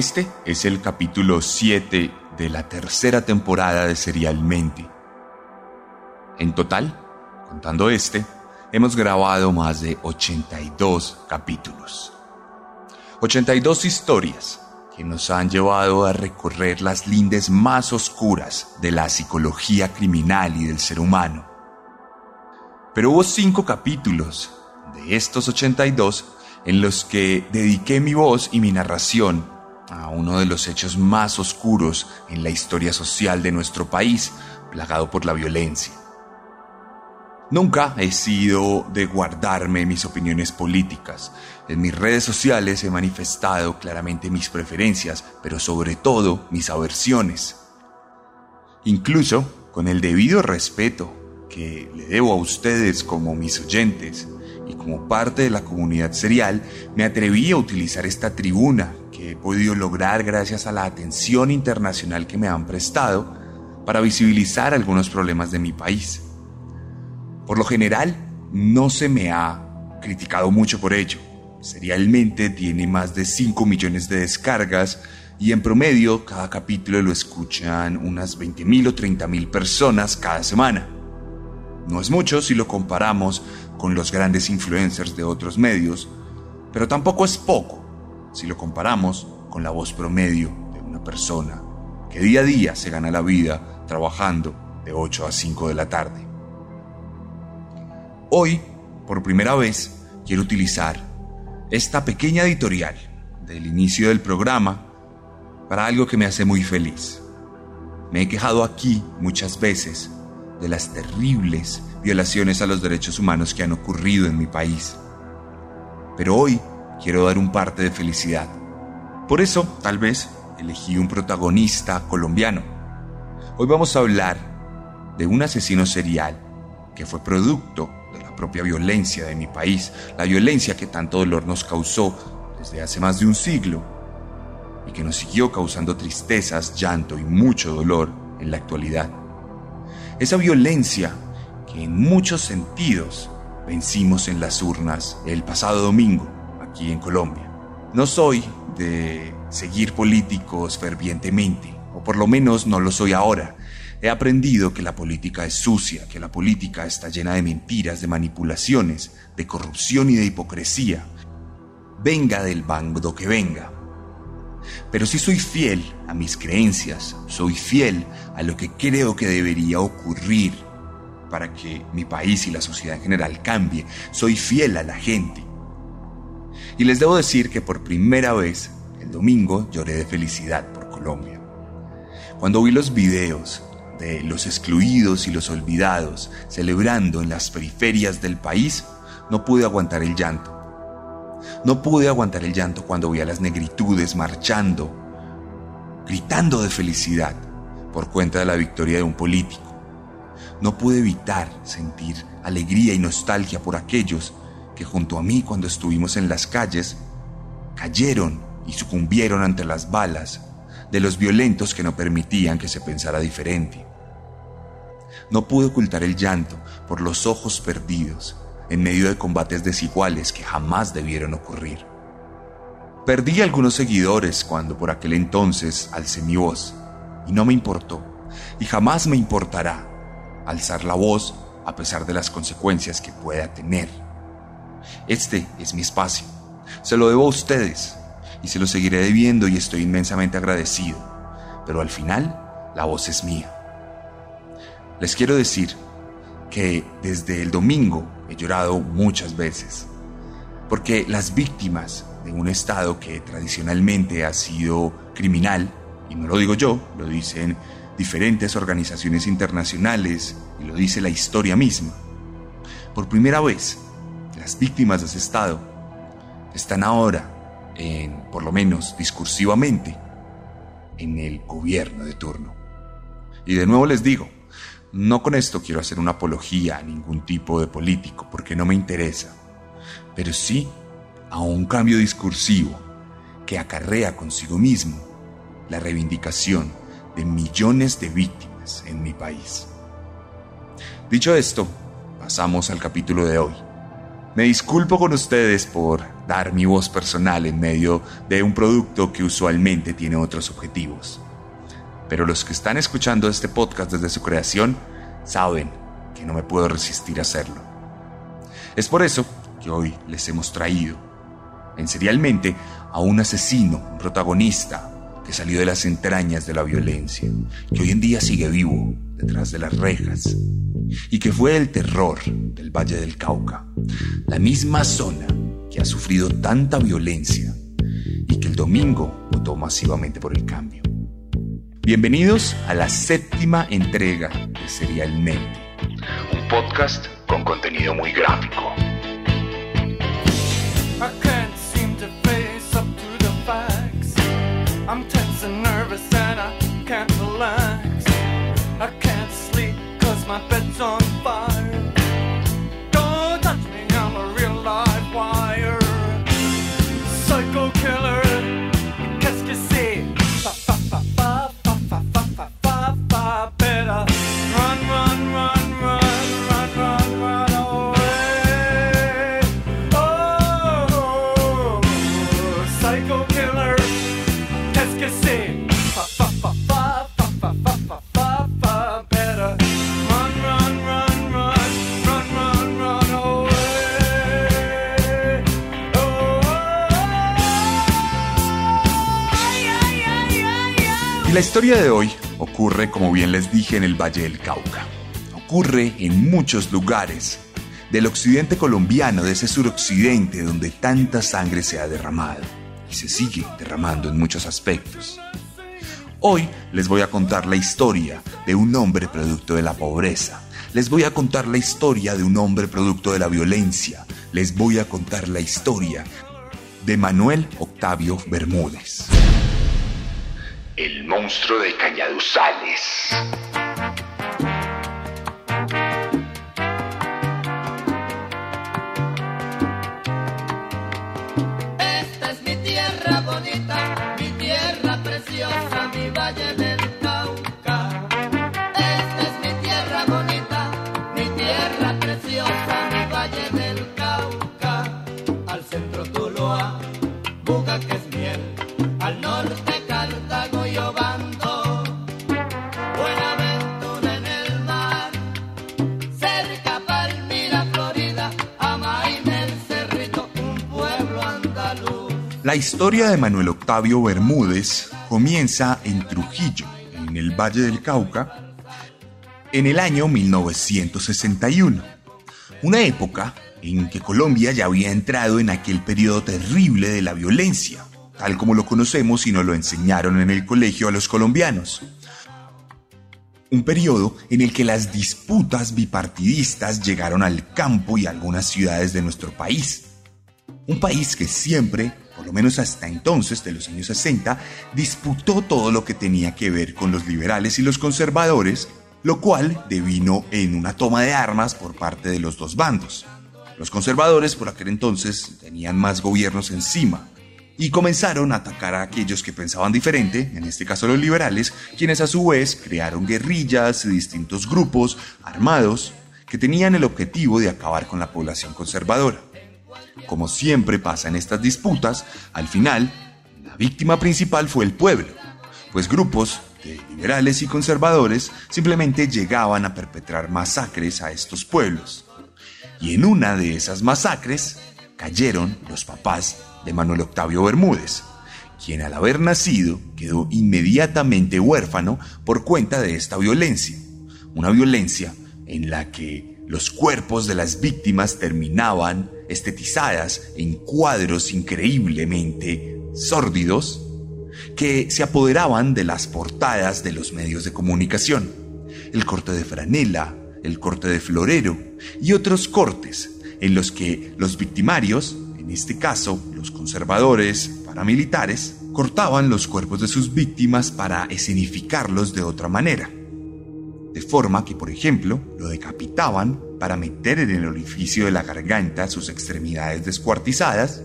Este es el capítulo 7 de la tercera temporada de Serialmente. En total, contando este, hemos grabado más de 82 capítulos. 82 historias que nos han llevado a recorrer las lindes más oscuras de la psicología criminal y del ser humano. Pero hubo cinco capítulos de estos 82 en los que dediqué mi voz y mi narración uno de los hechos más oscuros en la historia social de nuestro país, plagado por la violencia. Nunca he sido de guardarme mis opiniones políticas. En mis redes sociales he manifestado claramente mis preferencias, pero sobre todo mis aversiones. Incluso con el debido respeto que le debo a ustedes como mis oyentes y como parte de la comunidad serial, me atreví a utilizar esta tribuna que he podido lograr gracias a la atención internacional que me han prestado para visibilizar algunos problemas de mi país. Por lo general, no se me ha criticado mucho por ello. Serialmente tiene más de 5 millones de descargas y en promedio cada capítulo lo escuchan unas 20.000 o 30.000 personas cada semana. No es mucho si lo comparamos con los grandes influencers de otros medios, pero tampoco es poco si lo comparamos con la voz promedio de una persona que día a día se gana la vida trabajando de 8 a 5 de la tarde. Hoy, por primera vez, quiero utilizar esta pequeña editorial del inicio del programa para algo que me hace muy feliz. Me he quejado aquí muchas veces de las terribles violaciones a los derechos humanos que han ocurrido en mi país. Pero hoy quiero dar un parte de felicidad. Por eso, tal vez, elegí un protagonista colombiano. Hoy vamos a hablar de un asesino serial que fue producto de la propia violencia de mi país, la violencia que tanto dolor nos causó desde hace más de un siglo y que nos siguió causando tristezas, llanto y mucho dolor en la actualidad. Esa violencia que en muchos sentidos vencimos en las urnas el pasado domingo aquí en Colombia. No soy de seguir políticos fervientemente, o por lo menos no lo soy ahora. He aprendido que la política es sucia, que la política está llena de mentiras, de manipulaciones, de corrupción y de hipocresía. Venga del bando que venga. Pero si soy fiel a mis creencias, soy fiel a lo que creo que debería ocurrir para que mi país y la sociedad en general cambie. Soy fiel a la gente. Y les debo decir que por primera vez, el domingo, lloré de felicidad por Colombia. Cuando vi los videos de los excluidos y los olvidados celebrando en las periferias del país, no pude aguantar el llanto. No pude aguantar el llanto cuando vi a las negritudes marchando, gritando de felicidad por cuenta de la victoria de un político. No pude evitar sentir alegría y nostalgia por aquellos que junto a mí cuando estuvimos en las calles, cayeron y sucumbieron ante las balas de los violentos que no permitían que se pensara diferente. No pude ocultar el llanto por los ojos perdidos en medio de combates desiguales que jamás debieron ocurrir. Perdí algunos seguidores cuando por aquel entonces alcé mi voz y no me importó y jamás me importará alzar la voz a pesar de las consecuencias que pueda tener. Este es mi espacio. Se lo debo a ustedes y se lo seguiré debiendo y estoy inmensamente agradecido. Pero al final, la voz es mía. Les quiero decir que desde el domingo he llorado muchas veces, porque las víctimas de un Estado que tradicionalmente ha sido criminal, y no lo digo yo, lo dicen diferentes organizaciones internacionales y lo dice la historia misma, por primera vez las víctimas de ese Estado están ahora por lo menos discursivamente, en el gobierno de turno. Y de nuevo les digo, no con esto quiero hacer una apología a ningún tipo de político, porque no me interesa, pero sí a un cambio discursivo que acarrea consigo mismo la reivindicación de millones de víctimas en mi país. Dicho esto, pasamos al capítulo de hoy. Me disculpo con ustedes por dar mi voz personal en medio de un producto que usualmente tiene otros objetivos. Pero los que están escuchando este podcast desde su creación saben que no me puedo resistir a hacerlo. Es por eso que hoy les hemos traído, en serialmente, a un asesino, un protagonista que salió de las entrañas de la violencia, que hoy en día sigue vivo detrás de las rejas y que fue el terror del Valle del Cauca, la misma zona que ha sufrido tanta violencia y que el domingo votó masivamente por el cambio. Bienvenidos a la séptima entrega de Serialmente, un podcast con contenido muy gráfico. La historia de hoy ocurre, como bien les dije, en el Valle del Cauca. Ocurre en muchos lugares del occidente colombiano, de ese suroccidente donde tanta sangre se ha derramado y se sigue derramando en muchos aspectos. Hoy les voy a contar la historia de un hombre producto de la pobreza. Les voy a contar la historia de un hombre producto de la violencia. Les voy a contar la historia de Manuel Octavio Bermúdez. Monstruo de Cañaduzales. La historia de Manuel Octavio Bermúdez comienza en Trujillo, en el Valle del Cauca, en el año 1961, una época en que Colombia ya había entrado en aquel periodo terrible de la violencia, tal como lo conocemos y nos lo enseñaron en el colegio a los colombianos. Un periodo en el que las disputas bipartidistas llegaron al campo y algunas ciudades de nuestro país. Un país que siempre, por lo menos hasta entonces, de los años 60, disputó todo lo que tenía que ver con los liberales y los conservadores, lo cual devino en una toma de armas por parte de los dos bandos. Los conservadores por aquel entonces tenían más gobiernos encima y comenzaron a atacar a aquellos que pensaban diferente, en este caso los liberales, quienes a su vez crearon guerrillas y distintos grupos armados que tenían el objetivo de acabar con la población conservadora. Como siempre pasa en estas disputas, al final, la víctima principal fue el pueblo, pues grupos de liberales y conservadores simplemente llegaban a perpetrar masacres a estos pueblos. Y en una de esas masacres cayeron los papás de Manuel Octavio Bermúdez, quien al haber nacido quedó inmediatamente huérfano por cuenta de esta violencia, una violencia en la que los cuerpos de las víctimas terminaban estetizadas en cuadros increíblemente sórdidos que se apoderaban de las portadas de los medios de comunicación. El corte de franela, el corte de florero y otros cortes en los que los victimarios, en este caso los conservadores paramilitares, cortaban los cuerpos de sus víctimas para escenificarlos de otra manera. De forma que, por ejemplo, lo decapitaban para meter en el orificio de la garganta sus extremidades descuartizadas,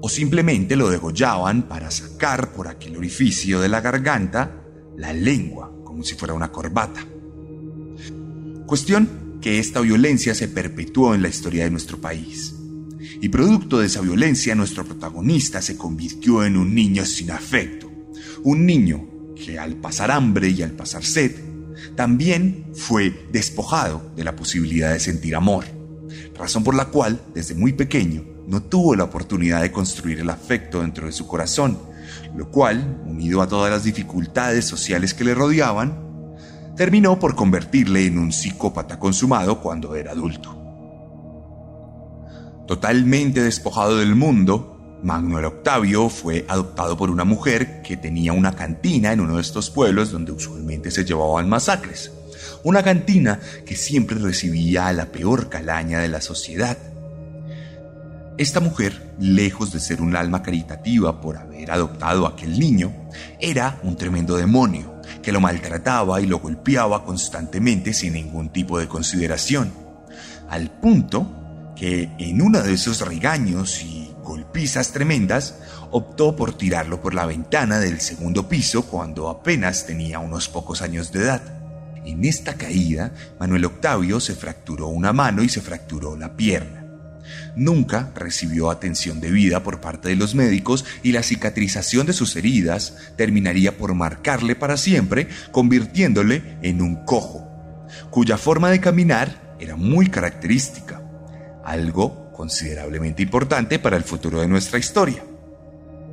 o simplemente lo degollaban para sacar por aquel orificio de la garganta la lengua, como si fuera una corbata. Cuestión que esta violencia se perpetuó en la historia de nuestro país. Y producto de esa violencia, nuestro protagonista se convirtió en un niño sin afecto. Un niño que al pasar hambre y al pasar sed, también fue despojado de la posibilidad de sentir amor. Razón por la cual, desde muy pequeño, no tuvo la oportunidad de construir el afecto dentro de su corazón, lo cual, unido a todas las dificultades sociales que le rodeaban, terminó por convertirle en un psicópata consumado cuando era adulto. Totalmente despojado del mundo, Manuel Octavio fue adoptado por una mujer que tenía una cantina en uno de estos pueblos donde usualmente se llevaban masacres. Una cantina que siempre recibía a la peor calaña de la sociedad. Esta mujer, lejos de ser un alma caritativa por haber adoptado a aquel niño, era un tremendo demonio que lo maltrataba y lo golpeaba constantemente sin ningún tipo de consideración, al punto que en uno de esos regaños y golpizas tremendas, optó por tirarlo por la ventana del segundo piso cuando apenas tenía unos pocos años de edad. En esta caída, Manuel Octavio se fracturó una mano y se fracturó la pierna. Nunca recibió atención debida por parte de los médicos y la cicatrización de sus heridas terminaría por marcarle para siempre, convirtiéndole en un cojo, cuya forma de caminar era muy característica, algo considerablemente importante para el futuro de nuestra historia.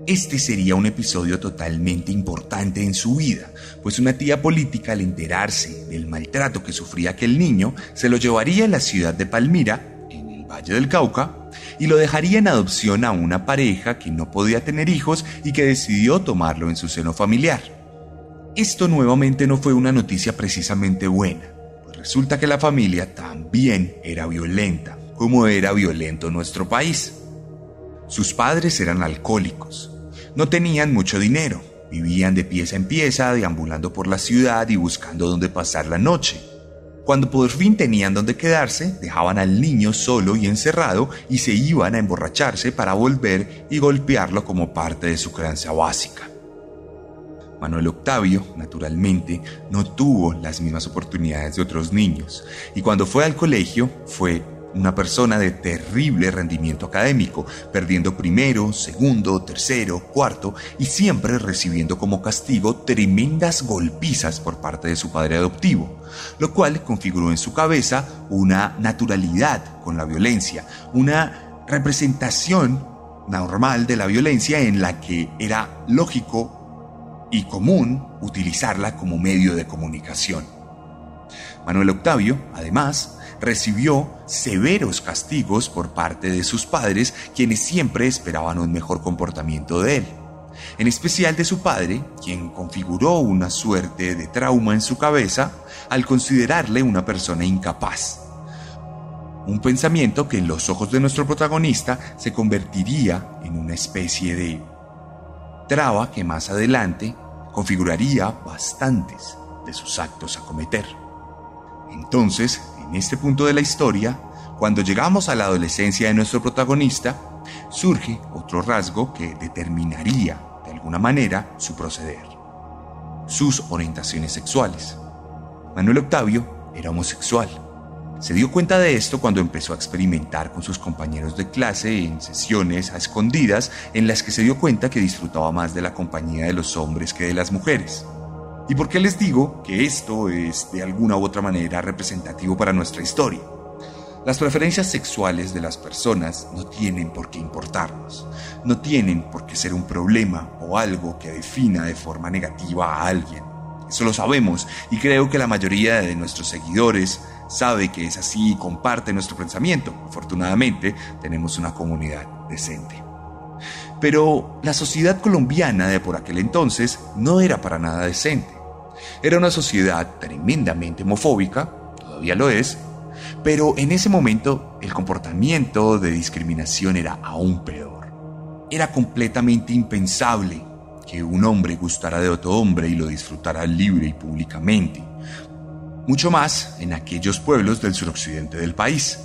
Este sería un episodio totalmente importante en su vida, pues una tía política al enterarse del maltrato que sufría aquel niño, se lo llevaría a la ciudad de Palmira Valle del Cauca, y lo dejaría en adopción a una pareja que no podía tener hijos y que decidió tomarlo en su seno familiar. Esto nuevamente no fue una noticia precisamente buena, pues resulta que la familia también era violenta, como era violento nuestro país. Sus padres eran alcohólicos, no tenían mucho dinero, vivían de pieza en pieza, deambulando por la ciudad y buscando dónde pasar la noche. Cuando por fin tenían donde quedarse, dejaban al niño solo y encerrado y se iban a emborracharse para volver y golpearlo como parte de su creencia básica. Manuel Octavio, naturalmente, no tuvo las mismas oportunidades de otros niños y cuando fue al colegio fue una persona de terrible rendimiento académico, perdiendo primero, segundo, tercero, cuarto y siempre recibiendo como castigo tremendas golpizas por parte de su padre adoptivo, lo cual configuró en su cabeza una naturalidad con la violencia, una representación normal de la violencia en la que era lógico y común utilizarla como medio de comunicación. Manuel Octavio, además, recibió severos castigos por parte de sus padres, quienes siempre esperaban un mejor comportamiento de él. En especial de su padre, quien configuró una suerte de trauma en su cabeza al considerarle una persona incapaz. Un pensamiento que en los ojos de nuestro protagonista se convertiría en una especie de traba que más adelante configuraría bastantes de sus actos a cometer. Entonces, en este punto de la historia, cuando llegamos a la adolescencia de nuestro protagonista, surge otro rasgo que determinaría, de alguna manera, su proceder. Sus orientaciones sexuales. Manuel Octavio era homosexual. Se dio cuenta de esto cuando empezó a experimentar con sus compañeros de clase en sesiones a escondidas en las que se dio cuenta que disfrutaba más de la compañía de los hombres que de las mujeres. ¿Y por qué les digo que esto es de alguna u otra manera representativo para nuestra historia? Las preferencias sexuales de las personas no tienen por qué importarnos, no tienen por qué ser un problema o algo que defina de forma negativa a alguien. Eso lo sabemos y creo que la mayoría de nuestros seguidores sabe que es así y comparte nuestro pensamiento. Afortunadamente tenemos una comunidad decente. Pero la sociedad colombiana de por aquel entonces no era para nada decente. Era una sociedad tremendamente homofóbica, todavía lo es, pero en ese momento el comportamiento de discriminación era aún peor. Era completamente impensable que un hombre gustara de otro hombre y lo disfrutara libre y públicamente. Mucho más en aquellos pueblos del suroccidente del país.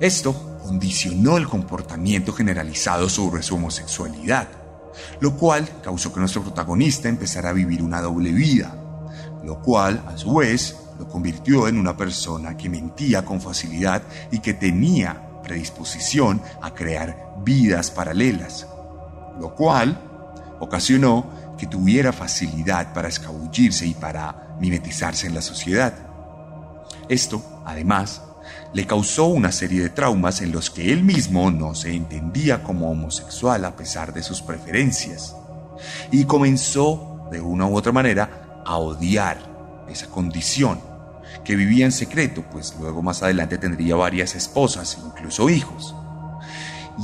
Esto condicionó el comportamiento generalizado sobre su homosexualidad, lo cual causó que nuestro protagonista empezara a vivir una doble vida, lo cual, a su vez, lo convirtió en una persona que mentía con facilidad y que tenía predisposición a crear vidas paralelas, lo cual ocasionó que tuviera facilidad para escabullirse y para mimetizarse en la sociedad. Esto, además, le causó una serie de traumas en los que él mismo no se entendía como homosexual a pesar de sus preferencias, y comenzó, de una u otra manera, a odiar esa condición, que vivía en secreto, pues luego más adelante tendría varias esposas e incluso hijos.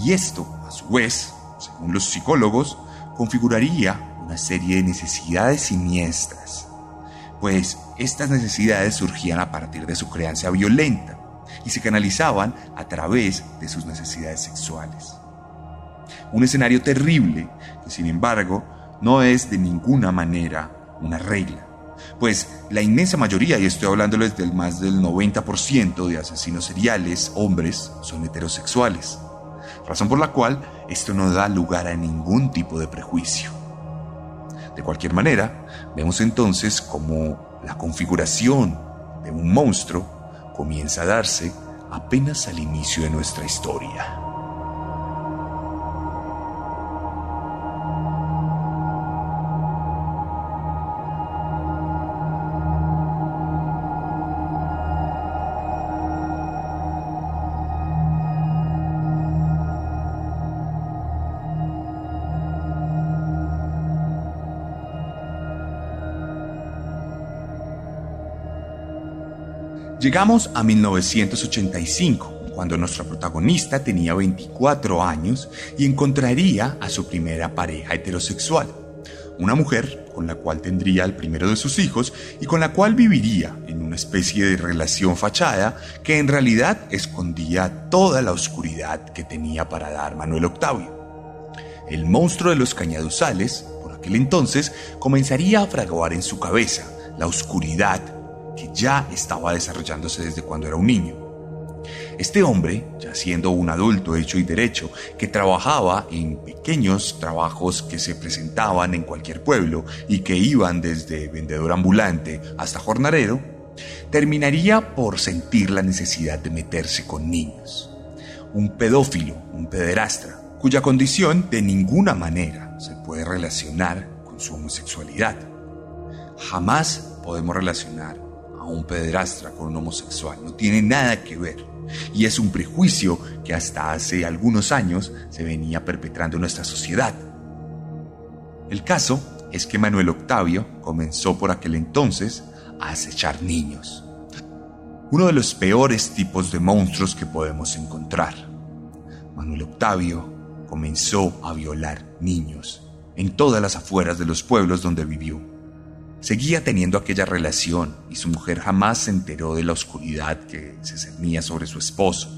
Y esto, a su vez, según los psicólogos, configuraría una serie de necesidades siniestras, pues estas necesidades surgían a partir de su creencia violenta y se canalizaban a través de sus necesidades sexuales. Un escenario terrible que sin embargo no es de ninguna manera una regla pues la inmensa mayoría, y estoy hablándoles del más del 90% de asesinos seriales, hombres, son heterosexuales, razón por la cual esto no da lugar a ningún tipo de prejuicio. De cualquier manera, vemos entonces cómo la configuración de un monstruo comienza a darse apenas al inicio de nuestra historia. Llegamos a 1985, cuando nuestra protagonista tenía 24 años y encontraría a su primera pareja heterosexual, una mujer con la cual tendría el primero de sus hijos y con la cual viviría en una especie de relación fachada que en realidad escondía toda la oscuridad que tenía para dar Manuel Octavio. El monstruo de los cañaduzales, por aquel entonces, comenzaría a fraguar en su cabeza la oscuridad que ya estaba desarrollándose desde cuando era un niño. Este hombre, ya siendo un adulto hecho y derecho, que trabajaba en pequeños trabajos que se presentaban en cualquier pueblo y que iban desde vendedor ambulante hasta jornalero, terminaría por sentir la necesidad de meterse con niños. Un pedófilo, un pederastra, cuya condición de ninguna manera se puede relacionar con su homosexualidad. Jamás podemos relacionar a un pederastra con un homosexual. No tiene nada que ver. Y es un prejuicio que hasta hace algunos años se venía perpetrando en nuestra sociedad. El caso es que Manuel Octavio comenzó por aquel entonces a acechar niños. Uno de los peores tipos de monstruos que podemos encontrar. Manuel Octavio comenzó a violar niños en todas las afueras de los pueblos donde vivió. Seguía teniendo aquella relación y su mujer jamás se enteró de la oscuridad que se cernía sobre su esposo.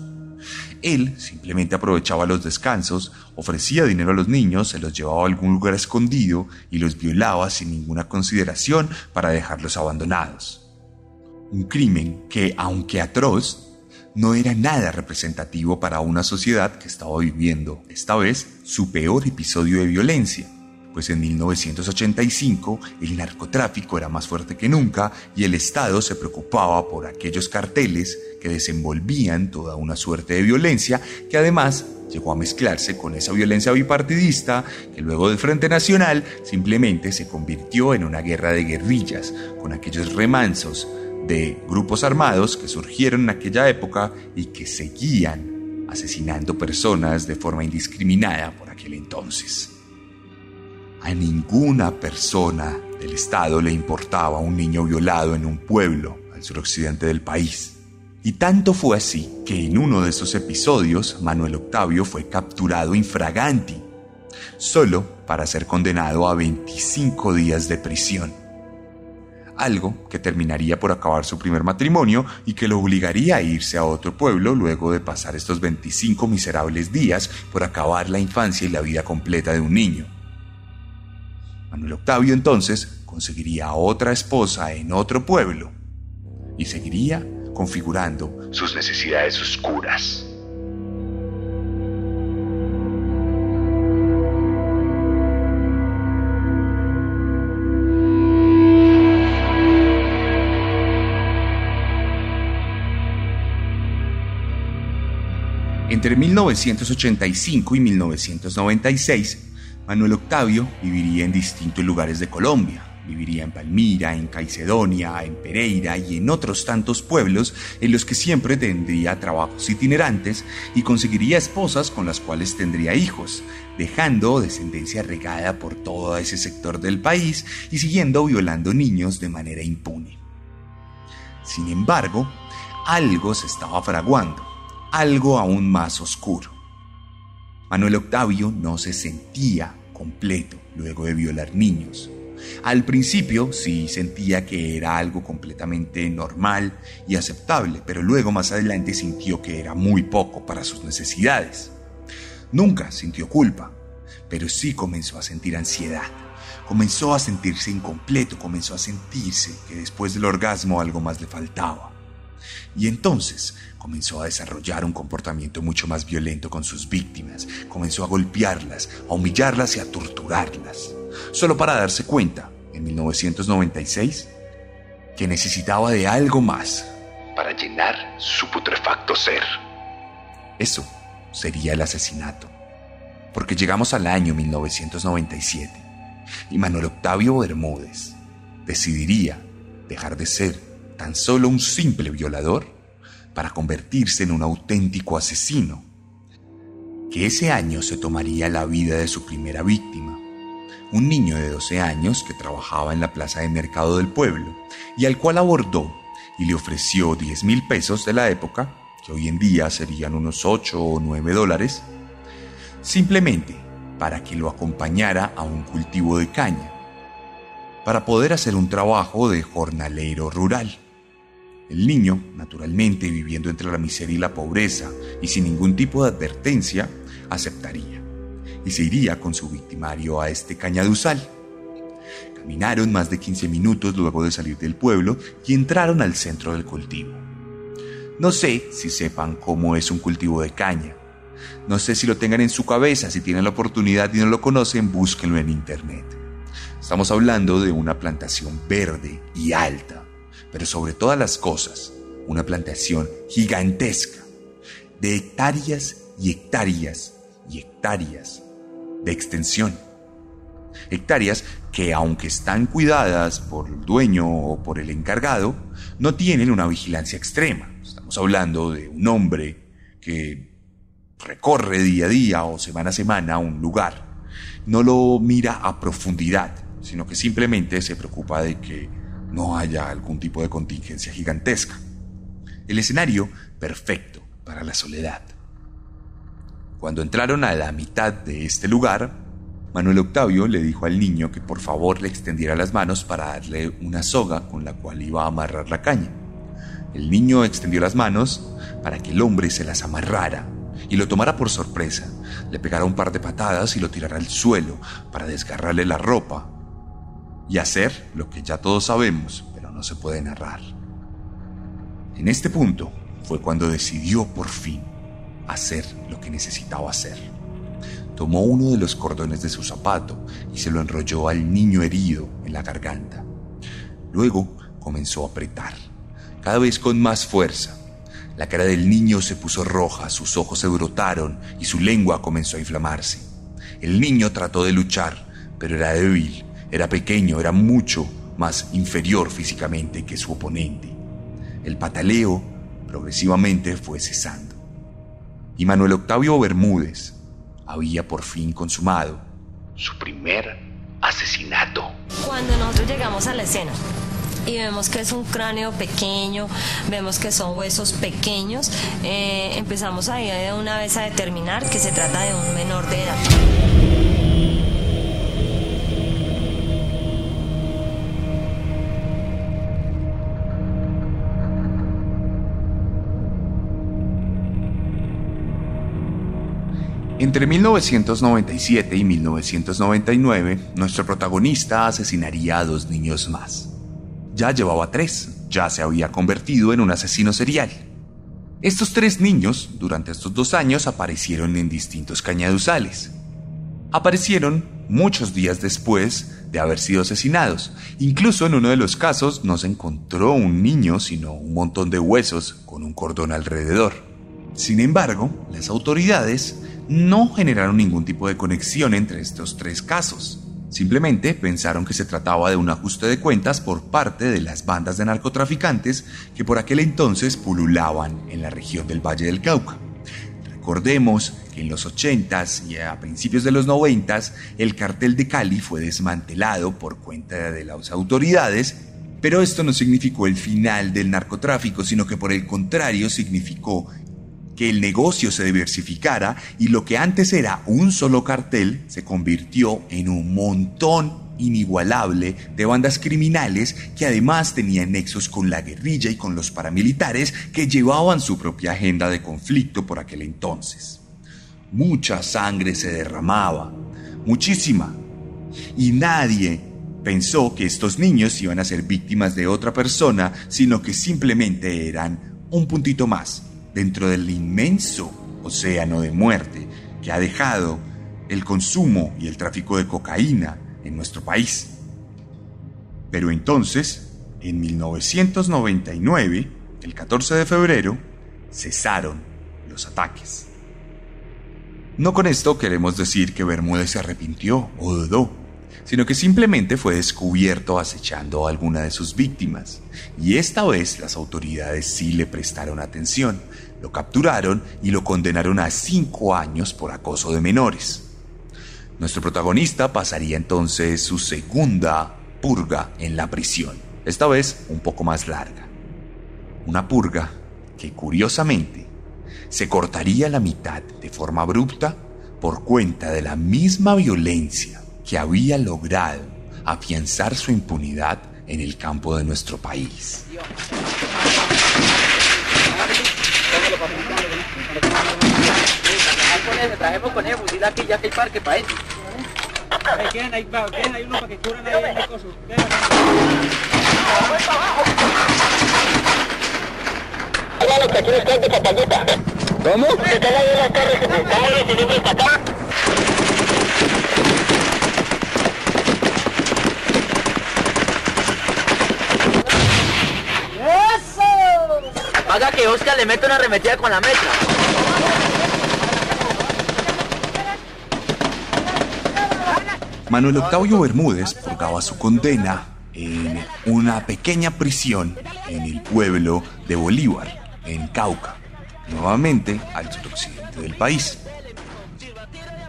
Él simplemente aprovechaba los descansos, ofrecía dinero a los niños, se los llevaba a algún lugar escondido y los violaba sin ninguna consideración para dejarlos abandonados. Un crimen que, aunque atroz, no era nada representativo para una sociedad que estaba viviendo, esta vez, su peor episodio de violencia pues en 1985 el narcotráfico era más fuerte que nunca y el Estado se preocupaba por aquellos carteles que desenvolvían toda una suerte de violencia que además llegó a mezclarse con esa violencia bipartidista que luego del Frente Nacional simplemente se convirtió en una guerra de guerrillas con aquellos remansos de grupos armados que surgieron en aquella época y que seguían asesinando personas de forma indiscriminada por aquel entonces. A ninguna persona del Estado le importaba un niño violado en un pueblo al suroccidente del país. Y tanto fue así que en uno de esos episodios Manuel Octavio fue capturado infraganti, solo para ser condenado a 25 días de prisión. Algo que terminaría por acabar su primer matrimonio y que lo obligaría a irse a otro pueblo luego de pasar estos 25 miserables días por acabar la infancia y la vida completa de un niño. Manuel Octavio entonces conseguiría otra esposa en otro pueblo y seguiría configurando sus necesidades oscuras. Entre 1985 y 1996, Manuel Octavio viviría en distintos lugares de Colombia. Viviría en Palmira, en Caicedonia, en Pereira y en otros tantos pueblos en los que siempre tendría trabajos itinerantes y conseguiría esposas con las cuales tendría hijos, dejando descendencia regada por todo ese sector del país y siguiendo violando niños de manera impune. Sin embargo, algo se estaba fraguando, algo aún más oscuro. Manuel Octavio no se sentía completo luego de violar niños. Al principio sí sentía que era algo completamente normal y aceptable, pero luego más adelante sintió que era muy poco para sus necesidades. Nunca sintió culpa, pero sí comenzó a sentir ansiedad. Comenzó a sentirse incompleto, comenzó a sentirse que después del orgasmo algo más le faltaba. Y entonces comenzó a desarrollar un comportamiento mucho más violento con sus víctimas, comenzó a golpearlas, a humillarlas y a torturarlas, solo para darse cuenta, en 1996, que necesitaba de algo más. Para llenar su putrefacto ser. Eso sería el asesinato, porque llegamos al año 1997 y Manuel Octavio Bermúdez decidiría dejar de ser tan solo un simple violador para convertirse en un auténtico asesino, que ese año se tomaría la vida de su primera víctima, un niño de 12 años que trabajaba en la plaza de mercado del pueblo y al cual abordó y le ofreció 10 mil pesos de la época, que hoy en día serían unos 8 o 9 dólares, simplemente para que lo acompañara a un cultivo de caña, para poder hacer un trabajo de jornalero rural. El niño, naturalmente viviendo entre la miseria y la pobreza y sin ningún tipo de advertencia, aceptaría y se iría con su victimario a este cañaduzal. Caminaron más de 15 minutos luego de salir del pueblo y entraron al centro del cultivo. No sé si sepan cómo es un cultivo de caña. No sé si lo tengan en su cabeza, si tienen la oportunidad y no lo conocen, búsquenlo en internet. Estamos hablando de una plantación verde y alta, pero sobre todas las cosas, una plantación gigantesca, de hectáreas y hectáreas y hectáreas de extensión. Hectáreas que aunque están cuidadas por el dueño o por el encargado, no tienen una vigilancia extrema. Estamos hablando de un hombre que recorre día a día o semana a semana un lugar. No lo mira a profundidad, sino que simplemente se preocupa de que no haya algún tipo de contingencia gigantesca. El escenario perfecto para la soledad. Cuando entraron a la mitad de este lugar, Manuel Octavio le dijo al niño que por favor le extendiera las manos para darle una soga con la cual iba a amarrar la caña. El niño extendió las manos para que el hombre se las amarrara y lo tomara por sorpresa, le pegara un par de patadas y lo tirara al suelo para desgarrarle la ropa y hacer lo que ya todos sabemos, pero no se puede narrar. En este punto fue cuando decidió por fin hacer lo que necesitaba hacer. Tomó uno de los cordones de su zapato y se lo enrolló al niño herido en la garganta. Luego comenzó a apretar, cada vez con más fuerza. La cara del niño se puso roja, sus ojos se brotaron y su lengua comenzó a inflamarse. El niño trató de luchar, pero era débil, era pequeño, era mucho más inferior físicamente que su oponente. el pataleo progresivamente fue cesando. Y Manuel Octavio Bermúdez había por fin consumado su primer asesinato. Cuando nosotros llegamos a la escena y vemos que es un cráneo pequeño, vemos que son huesos pequeños, eh, empezamos ahí de una vez a determinar que se trata de un menor de edad. Entre 1997 y 1999, nuestro protagonista asesinaría a dos niños más. Ya llevaba tres, ya se había convertido en un asesino serial. Estos tres niños, durante estos dos años, aparecieron en distintos cañaduzales. Aparecieron muchos días después de haber sido asesinados. Incluso en uno de los casos no se encontró un niño, sino un montón de huesos con un cordón alrededor. Sin embargo, las autoridades no generaron ningún tipo de conexión entre estos tres casos. Simplemente pensaron que se trataba de un ajuste de cuentas por parte de las bandas de narcotraficantes que por aquel entonces pululaban en la región del Valle del Cauca. Recordemos que en los 80s y a principios de los 90s el cartel de Cali fue desmantelado por cuenta de las autoridades, pero esto no significó el final del narcotráfico, sino que por el contrario significó que el negocio se diversificara y lo que antes era un solo cartel se convirtió en un montón inigualable de bandas criminales que además tenían nexos con la guerrilla y con los paramilitares que llevaban su propia agenda de conflicto por aquel entonces. Mucha sangre se derramaba, muchísima, y nadie pensó que estos niños iban a ser víctimas de otra persona, sino que simplemente eran un puntito más dentro del inmenso océano de muerte que ha dejado el consumo y el tráfico de cocaína en nuestro país. Pero entonces, en 1999, el 14 de febrero, cesaron los ataques. No con esto queremos decir que Bermúdez se arrepintió o dudó, sino que simplemente fue descubierto acechando a alguna de sus víctimas, y esta vez las autoridades sí le prestaron atención, lo capturaron y lo condenaron a cinco años por acoso de menores. Nuestro protagonista pasaría entonces su segunda purga en la prisión, esta vez un poco más larga. Una purga que curiosamente se cortaría la mitad de forma abrupta por cuenta de la misma violencia que había logrado afianzar su impunidad en el campo de nuestro país. Trajemos con él, fusil aquí, ya que hay parque para eso. Quedan ahí, va, quedan ahí uno para que cubran ahí en el coso. ¿Cómo? Están ahí en la torre, Oscar le meta una arremetida con la metra. Manuel Octavio Bermúdez purgaba su condena en una pequeña prisión en el pueblo de Bolívar, en Cauca, nuevamente al suroccidente del país.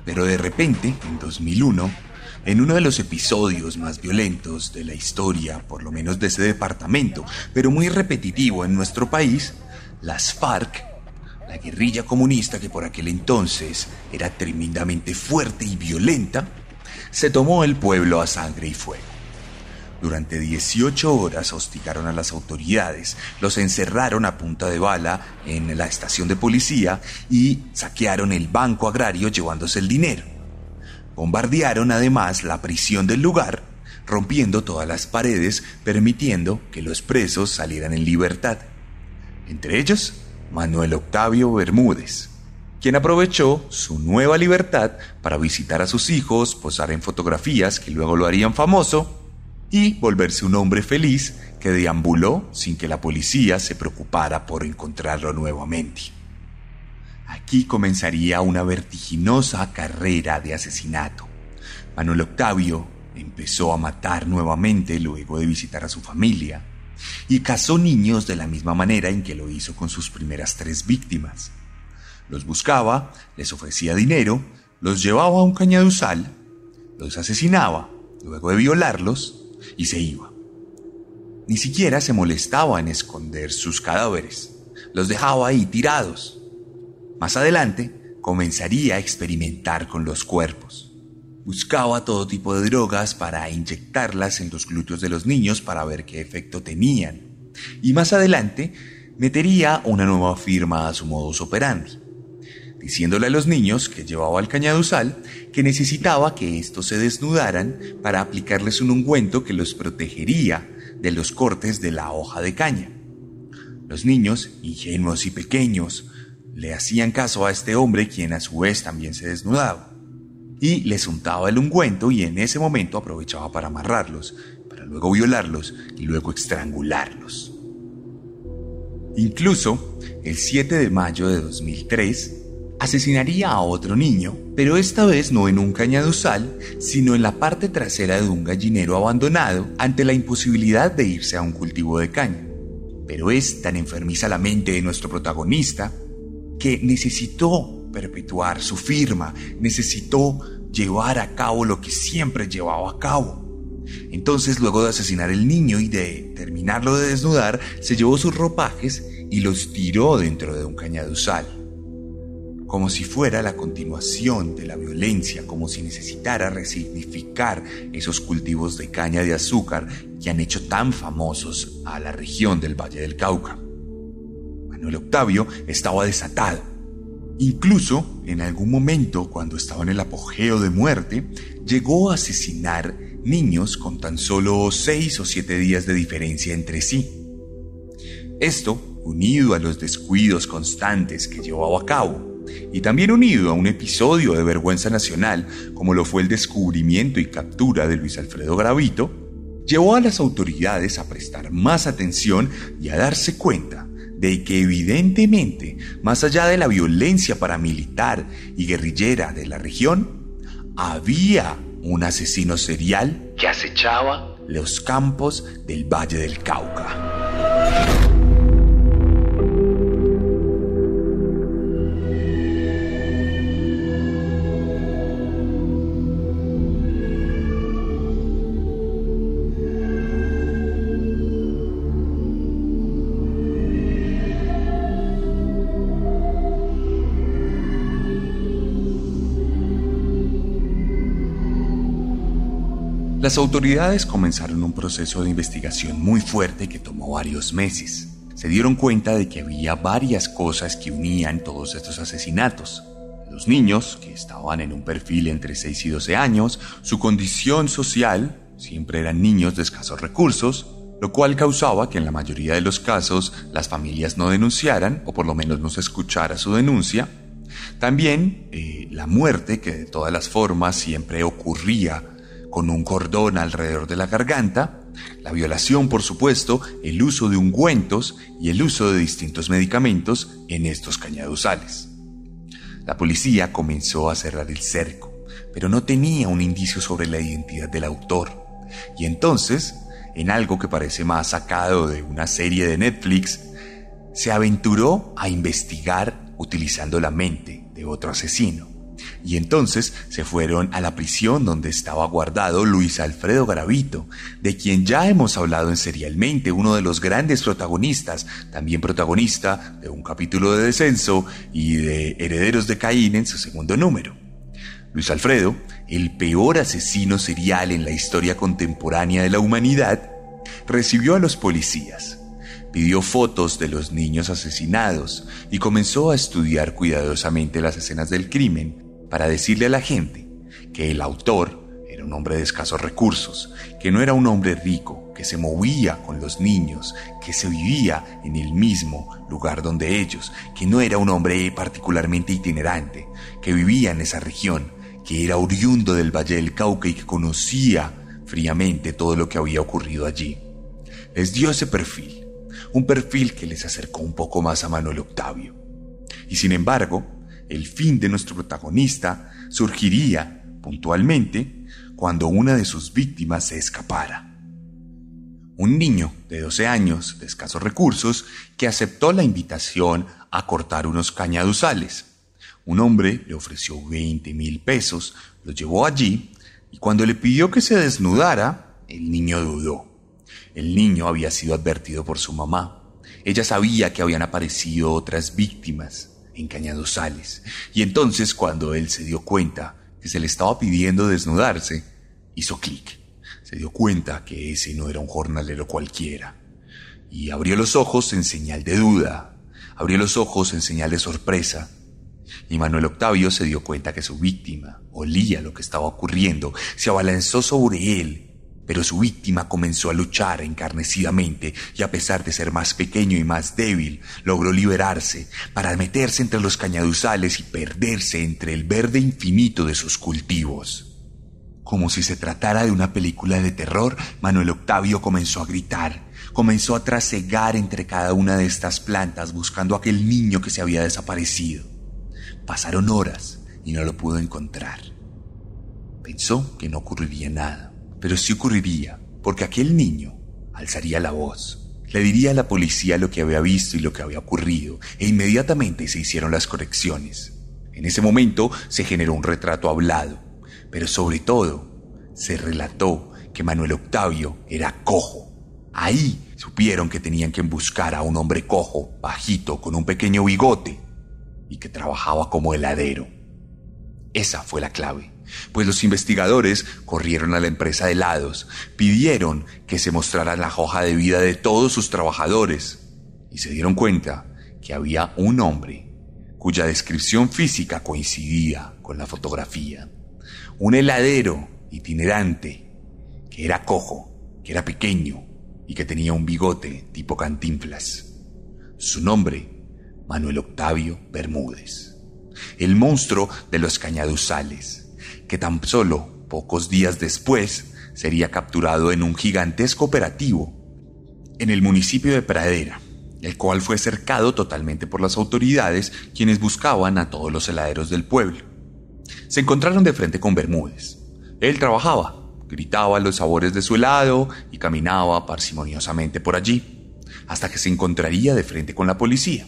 Pero de repente, en 2001, en uno de los episodios más violentos de la historia, por lo menos de ese departamento, pero muy repetitivo en nuestro país, las FARC, la guerrilla comunista que por aquel entonces era tremendamente fuerte y violenta, se tomó el pueblo a sangre y fuego. Durante 18 horas hostigaron a las autoridades, los encerraron a punta de bala en la estación de policía y saquearon el banco agrario llevándose el dinero. Bombardearon además la prisión del lugar, rompiendo todas las paredes, permitiendo que los presos salieran en libertad. Entre ellos, Manuel Octavio Bermúdez, quien aprovechó su nueva libertad para visitar a sus hijos, posar en fotografías que luego lo harían famoso y volverse un hombre feliz que deambuló sin que la policía se preocupara por encontrarlo nuevamente. Aquí comenzaría una vertiginosa carrera de asesinato. Manuel Octavio empezó a matar nuevamente luego de visitar a su familia. Y cazó niños de la misma manera en que lo hizo con sus primeras tres víctimas. Los buscaba, les ofrecía dinero, los llevaba a un cañaduzal, los asesinaba, luego de violarlos, y se iba. Ni siquiera se molestaba en esconder sus cadáveres, los dejaba ahí tirados. Más adelante, comenzaría a experimentar con los cuerpos. Buscaba todo tipo de drogas para inyectarlas en los glúteos de los niños para ver qué efecto tenían. Y más adelante, metería una nueva firma a su modus operandi diciéndole a los niños que llevaba al cañaduzal que necesitaba que estos se desnudaran para aplicarles un ungüento que los protegería de los cortes de la hoja de caña. Los niños, ingenuos y pequeños, le hacían caso a este hombre quien a su vez también se desnudaba. Y les untaba el ungüento y en ese momento aprovechaba para amarrarlos, para luego violarlos y luego estrangularlos. Incluso, el 7 de mayo de 2003, asesinaría a otro niño, pero esta vez no en un cañaduzal, sino en la parte trasera de un gallinero abandonado ante la imposibilidad de irse a un cultivo de caña. Pero es tan enfermiza la mente de nuestro protagonista que necesitó perpetuar su firma, necesitó llevar a cabo lo que siempre llevaba a cabo. Entonces, luego de asesinar al niño y de terminarlo de desnudar, se llevó sus ropajes y los tiró dentro de un cañaduzal como si fuera la continuación de la violencia, como si necesitara resignificar esos cultivos de caña de azúcar que han hecho tan famosos a la región del Valle del Cauca. Manuel Octavio estaba desatado. Incluso, en algún momento, cuando estaba en el apogeo de muerte, llegó a asesinar niños con tan solo seis o siete días de diferencia entre sí. Esto, unido a los descuidos constantes que llevaba a cabo, y también unido a un episodio de vergüenza nacional, como lo fue el descubrimiento y captura de Luis Alfredo Gravito, llevó a las autoridades a prestar más atención y a darse cuenta de que evidentemente, más allá de la violencia paramilitar y guerrillera de la región, había un asesino serial que acechaba los campos del Valle del Cauca. Las autoridades comenzaron un proceso de investigación muy fuerte que tomó varios meses. Se dieron cuenta de que había varias cosas que unían todos estos asesinatos. Los niños, que estaban en un perfil entre 6 y 12 años, su condición social, siempre eran niños de escasos recursos, lo cual causaba que en la mayoría de los casos las familias no denunciaran, o por lo menos no se escuchara su denuncia. También eh, la muerte, que de todas las formas siempre ocurría con un cordón alrededor de la garganta, la violación, por supuesto, el uso de ungüentos y el uso de distintos medicamentos en estos cañaduzales. La policía comenzó a cerrar el cerco, pero no tenía un indicio sobre la identidad del autor. Y entonces, en algo que parece más sacado de una serie de Netflix, se aventuró a investigar utilizando la mente de otro asesino. Y entonces se fueron a la prisión donde estaba guardado Luis Alfredo Garavito, de quien ya hemos hablado en Serialmente, uno de los grandes protagonistas, también protagonista de un capítulo de Descenso y de Herederos de Caín en su segundo número. Luis Alfredo, el peor asesino serial en la historia contemporánea de la humanidad, recibió a los policías, pidió fotos de los niños asesinados y comenzó a estudiar cuidadosamente las escenas del crimen para decirle a la gente que el autor era un hombre de escasos recursos, que no era un hombre rico, que se movía con los niños, que se vivía en el mismo lugar donde ellos, que no era un hombre particularmente itinerante, que vivía en esa región, que era oriundo del Valle del Cauca y que conocía fríamente todo lo que había ocurrido allí. Les dio ese perfil, un perfil que les acercó un poco más a Manuel Octavio. Y sin embargo, el fin de nuestro protagonista surgiría puntualmente cuando una de sus víctimas se escapara. Un niño de 12 años, de escasos recursos, que aceptó la invitación a cortar unos cañaduzales. Un hombre le ofreció 20 mil pesos, lo llevó allí y cuando le pidió que se desnudara, el niño dudó. El niño había sido advertido por su mamá. Ella sabía que habían aparecido otras víctimas en cañaduzales y entonces cuando él se dio cuenta que se le estaba pidiendo desnudarse, hizo clic. Se dio cuenta que ese no era un jornalero cualquiera. Y abrió los ojos en señal de duda, abrió los ojos en señal de sorpresa. Y Manuel Octavio se dio cuenta que su víctima olía lo que estaba ocurriendo, se abalanzó sobre él, pero su víctima comenzó a luchar encarnecidamente y a pesar de ser más pequeño y más débil, logró liberarse para meterse entre los cañaduzales y perderse entre el verde infinito de sus cultivos. Como si se tratara de una película de terror, Manuel Octavio comenzó a gritar, comenzó a trasegar entre cada una de estas plantas buscando a aquel niño que se había desaparecido. Pasaron horas y no lo pudo encontrar. Pensó que no ocurriría nada, pero sí ocurriría, porque aquel niño alzaría la voz, le diría a la policía lo que había visto y lo que había ocurrido, e inmediatamente se hicieron las correcciones. En ese momento se generó un retrato hablado, pero sobre todo se relató que Manuel Octavio era cojo. Ahí supieron que tenían que buscar a un hombre cojo, bajito, con un pequeño bigote, y que trabajaba como heladero. Esa fue la clave, pues los investigadores corrieron a la empresa de helados, pidieron que se mostrara la hoja de vida de todos sus trabajadores y se dieron cuenta que había un hombre cuya descripción física coincidía con la fotografía. Un heladero itinerante que era cojo, que era pequeño y que tenía un bigote tipo cantinflas. Su nombre Manuel Octavio Bermúdez, el monstruo de los cañaduzales, que tan solo pocos días después sería capturado en un gigantesco operativo en el municipio de Pradera, el cual fue cercado totalmente por las autoridades quienes buscaban a todos los heladeros del pueblo. Se encontraron de frente con Bermúdez. Él trabajaba, gritaba los sabores de su helado y caminaba parsimoniosamente por allí, hasta que se encontraría de frente con la policía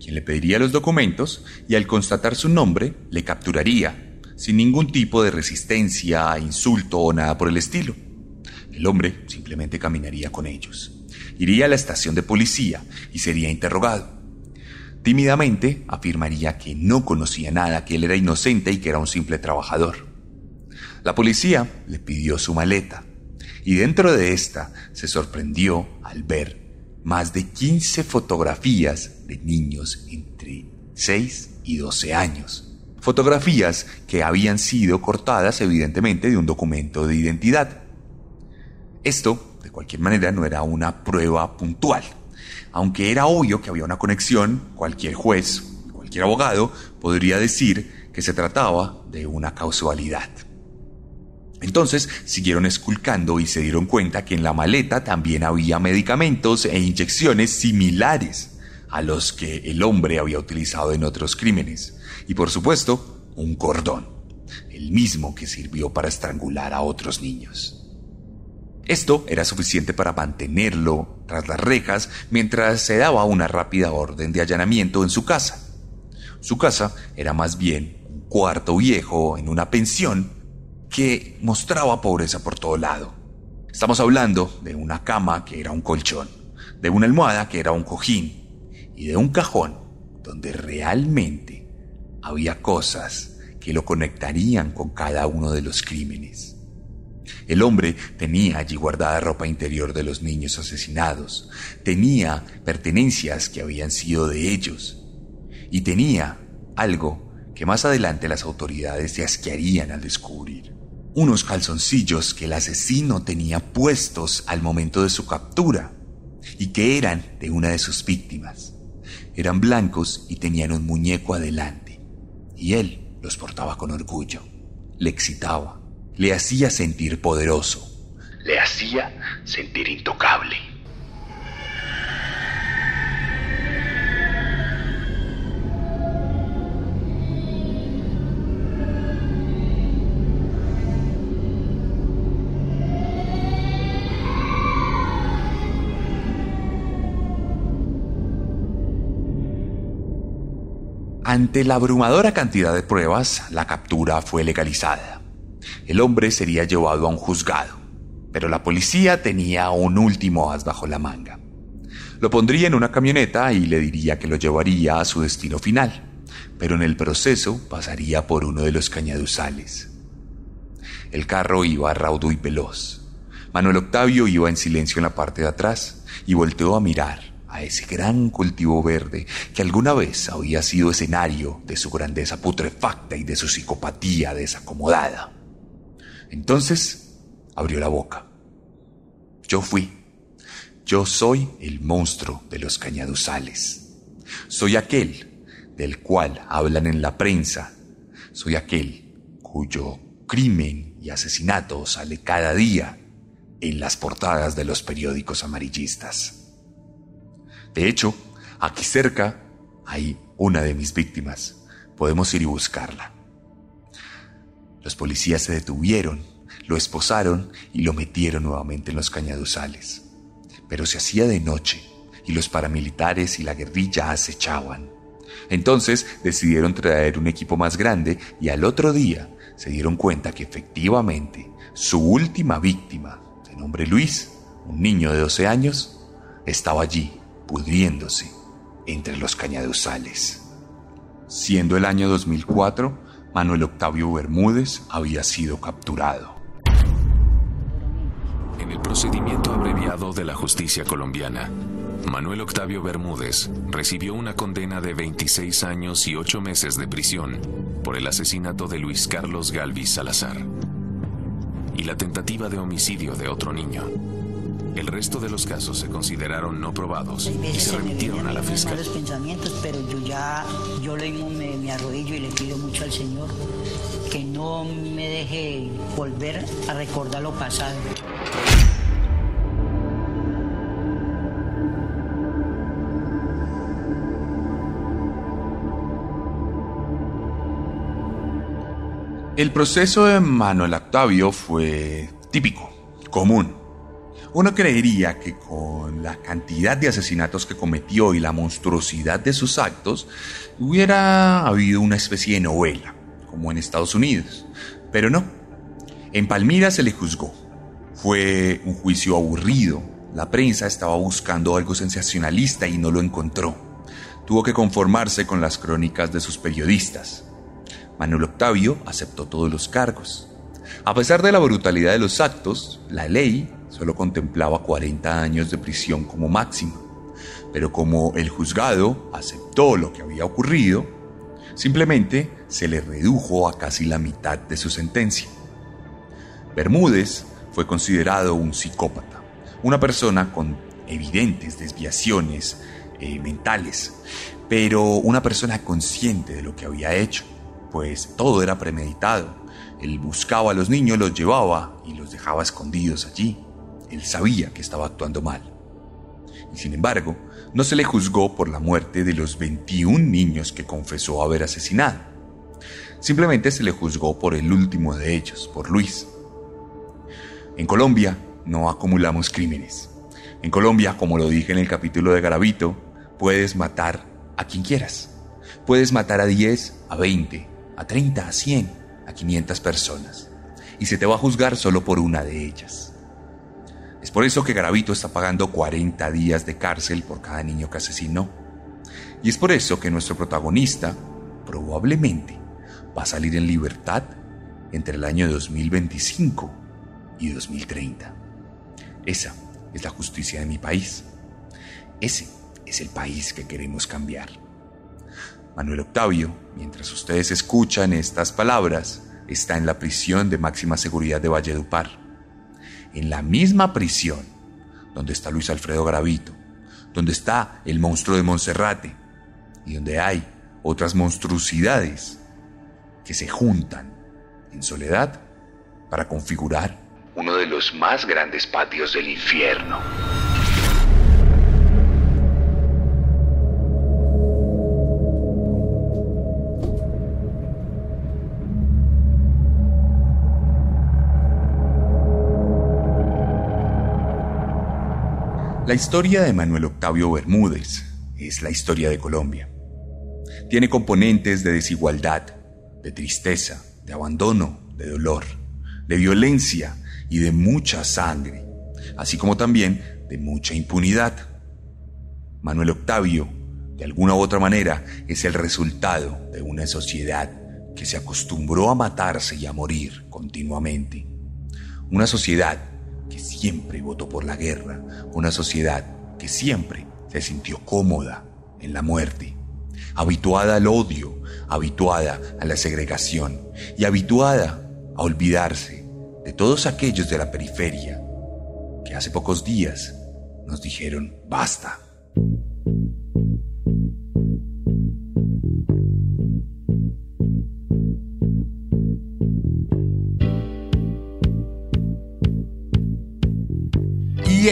quien le pediría los documentos y al constatar su nombre le capturaría, sin ningún tipo de resistencia, insulto o nada por el estilo. El hombre simplemente caminaría con ellos. Iría a la estación de policía y sería interrogado. Tímidamente afirmaría que no conocía nada, que él era inocente y que era un simple trabajador. La policía le pidió su maleta y dentro de esta se sorprendió al ver más de 15 fotografías de niños entre 6 y 12 años. Fotografías que habían sido cortadas evidentemente de un documento de identidad. Esto, de cualquier manera, no era una prueba puntual. Aunque era obvio que había una conexión, cualquier juez, cualquier abogado podría decir que se trataba de una causalidad. Entonces siguieron esculcando y se dieron cuenta que en la maleta también había medicamentos e inyecciones similares a los que el hombre había utilizado en otros crímenes. Y por supuesto, un cordón, el mismo que sirvió para estrangular a otros niños. Esto era suficiente para mantenerlo tras las rejas mientras se daba una rápida orden de allanamiento en su casa. Su casa era más bien un cuarto viejo en una pensión que mostraba pobreza por todo lado. Estamos hablando de una cama que era un colchón, de una almohada que era un cojín y de un cajón donde realmente había cosas que lo conectarían con cada uno de los crímenes. El hombre tenía allí guardada ropa interior de los niños asesinados, tenía pertenencias que habían sido de ellos y tenía algo que más adelante las autoridades se asquearían al descubrir unos calzoncillos que el asesino tenía puestos al momento de su captura y que eran de una de sus víctimas. Eran blancos y tenían un muñeco adelante, y él los portaba con orgullo. Le excitaba, le hacía sentir poderoso, le hacía sentir intocable. Ante la abrumadora cantidad de pruebas, la captura fue legalizada. El hombre sería llevado a un juzgado, pero la policía tenía un último as bajo la manga. Lo pondría en una camioneta y le diría que lo llevaría a su destino final, pero en el proceso pasaría por uno de los cañaduzales. El carro iba raudo y veloz. Manuel Octavio iba en silencio en la parte de atrás y volteó a mirar a ese gran cultivo verde que alguna vez había sido escenario de su grandeza putrefacta y de su psicopatía desacomodada. Entonces abrió la boca. Yo fui. Yo soy el monstruo de los cañaduzales. Soy aquel del cual hablan en la prensa. Soy aquel cuyo crimen y asesinato sale cada día en las portadas de los periódicos amarillistas. De hecho, aquí cerca hay una de mis víctimas. Podemos ir y buscarla. Los policías se detuvieron, lo esposaron y lo metieron nuevamente en los cañaduzales. Pero se hacía de noche y los paramilitares y la guerrilla acechaban. Entonces decidieron traer un equipo más grande y al otro día se dieron cuenta que efectivamente su última víctima, de nombre Luis, un niño de 12 años, estaba allí pudriéndose entre los cañaduzales. Siendo el año 2004, Manuel Octavio Bermúdez había sido capturado. En el procedimiento abreviado de la justicia colombiana, Manuel Octavio Bermúdez recibió una condena de 26 años y 8 meses de prisión por el asesinato de Luis Carlos Galvis Salazar y la tentativa de homicidio de otro niño. El resto de los casos se consideraron no probados y se remitieron a la fiscalía. malos pensamientos, pero yo ya, yo le me, me arrodillo y le pido mucho al Señor que no me deje volver a recordar lo pasado. El proceso de Manuel Octavio fue típico, común. Uno creería que con la cantidad de asesinatos que cometió y la monstruosidad de sus actos, hubiera habido una especie de novela, como en Estados Unidos. Pero no. En Palmira se le juzgó. Fue un juicio aburrido. La prensa estaba buscando algo sensacionalista y no lo encontró. Tuvo que conformarse con las crónicas de sus periodistas. Manuel Octavio aceptó todos los cargos. A pesar de la brutalidad de los actos, la ley solo contemplaba 40 años de prisión como máximo. Pero como el juzgado aceptó lo que había ocurrido, simplemente se le redujo a casi la mitad de su sentencia. Bermúdez fue considerado un psicópata, una persona con evidentes desviaciones eh, mentales, pero una persona consciente de lo que había hecho, pues todo era premeditado. Él buscaba a los niños, los llevaba y los dejaba escondidos allí. Él sabía que estaba actuando mal. Y sin embargo, no se le juzgó por la muerte de los 21 niños que confesó haber asesinado. Simplemente se le juzgó por el último de ellos, por Luis. En Colombia no acumulamos crímenes. En Colombia, como lo dije en el capítulo de Garavito, puedes matar a quien quieras. Puedes matar a 10, a 20, a 30, a 100, a 500 personas. Y se te va a juzgar solo por una de ellas. Es por eso que Garavito está pagando 40 días de cárcel por cada niño que asesinó. Y es por eso que nuestro protagonista probablemente va a salir en libertad entre el año 2025 y 2030. Esa es la justicia de mi país. Ese es el país que queremos cambiar. Manuel Octavio, mientras ustedes escuchan estas palabras, está en la prisión de máxima seguridad de Valledupar en la misma prisión donde está Luis Alfredo Gravito, donde está el monstruo de Monserrate y donde hay otras monstruosidades que se juntan en soledad para configurar uno de los más grandes patios del infierno. La historia de Manuel Octavio Bermúdez es la historia de Colombia. Tiene componentes de desigualdad, de tristeza, de abandono, de dolor, de violencia y de mucha sangre, así como también de mucha impunidad. Manuel Octavio, de alguna u otra manera, es el resultado de una sociedad que se acostumbró a matarse y a morir continuamente. Una sociedad que siempre votó por la guerra, una sociedad que siempre se sintió cómoda en la muerte, habituada al odio, habituada a la segregación y habituada a olvidarse de todos aquellos de la periferia que hace pocos días nos dijeron basta.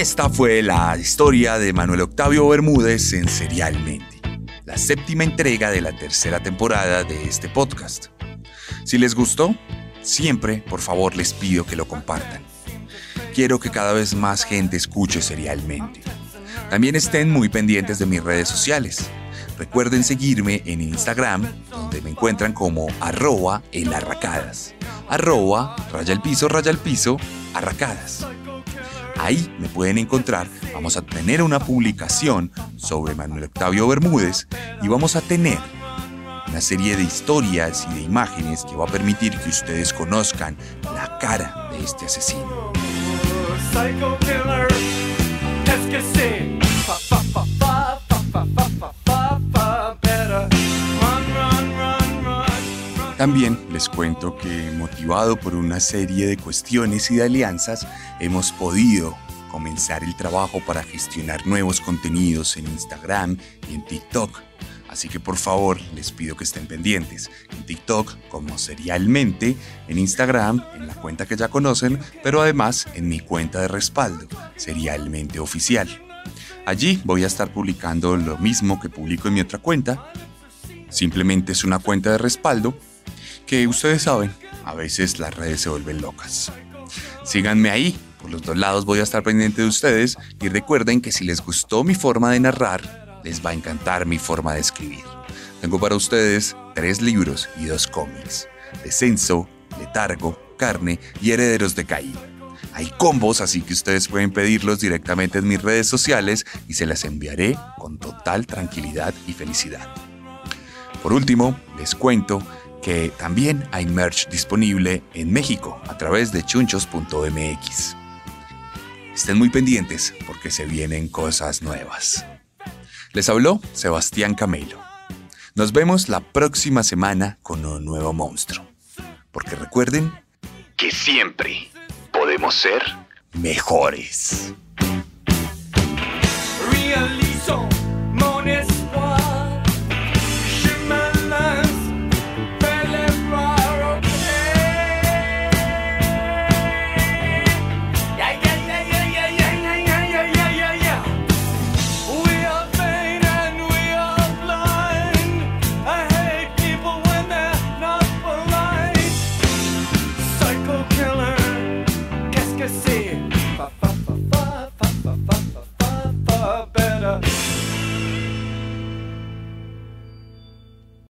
Esta fue la historia de Manuel Octavio Bermúdez en Serialmente, la séptima entrega de la tercera temporada de este podcast. Si les gustó, siempre, por favor, les pido que lo compartan. Quiero que cada vez más gente escuche Serialmente. También estén muy pendientes de mis redes sociales. Recuerden seguirme en Instagram, donde me encuentran como arroba elarracadas. Arroba, raya el piso, raya el piso, arracadas. Ahí me pueden encontrar. Vamos a tener una publicación sobre Manuel Octavio Bermúdez y vamos a tener una serie de historias y de imágenes que va a permitir que ustedes conozcan la cara de este asesino. También les cuento que motivado por una serie de cuestiones y de alianzas, hemos podido comenzar el trabajo para gestionar nuevos contenidos en Instagram y en TikTok. Así que por favor les pido que estén pendientes. En TikTok como serialmente, en Instagram, en la cuenta que ya conocen, pero además en mi cuenta de respaldo, serialmente oficial. Allí voy a estar publicando lo mismo que publico en mi otra cuenta. Simplemente es una cuenta de respaldo que ustedes saben, a veces las redes se vuelven locas. Síganme ahí, por los dos lados voy a estar pendiente de ustedes y recuerden que si les gustó mi forma de narrar, les va a encantar mi forma de escribir. Tengo para ustedes tres libros y dos cómics. Descenso, Letargo, Carne y Herederos de Caín. Hay combos, así que ustedes pueden pedirlos directamente en mis redes sociales y se las enviaré con total tranquilidad y felicidad. Por último, les cuento que también hay merch disponible en México a través de chunchos.mx. Estén muy pendientes porque se vienen cosas nuevas. Les habló Sebastián Camelo. Nos vemos la próxima semana con un nuevo monstruo. Porque recuerden que siempre podemos ser mejores.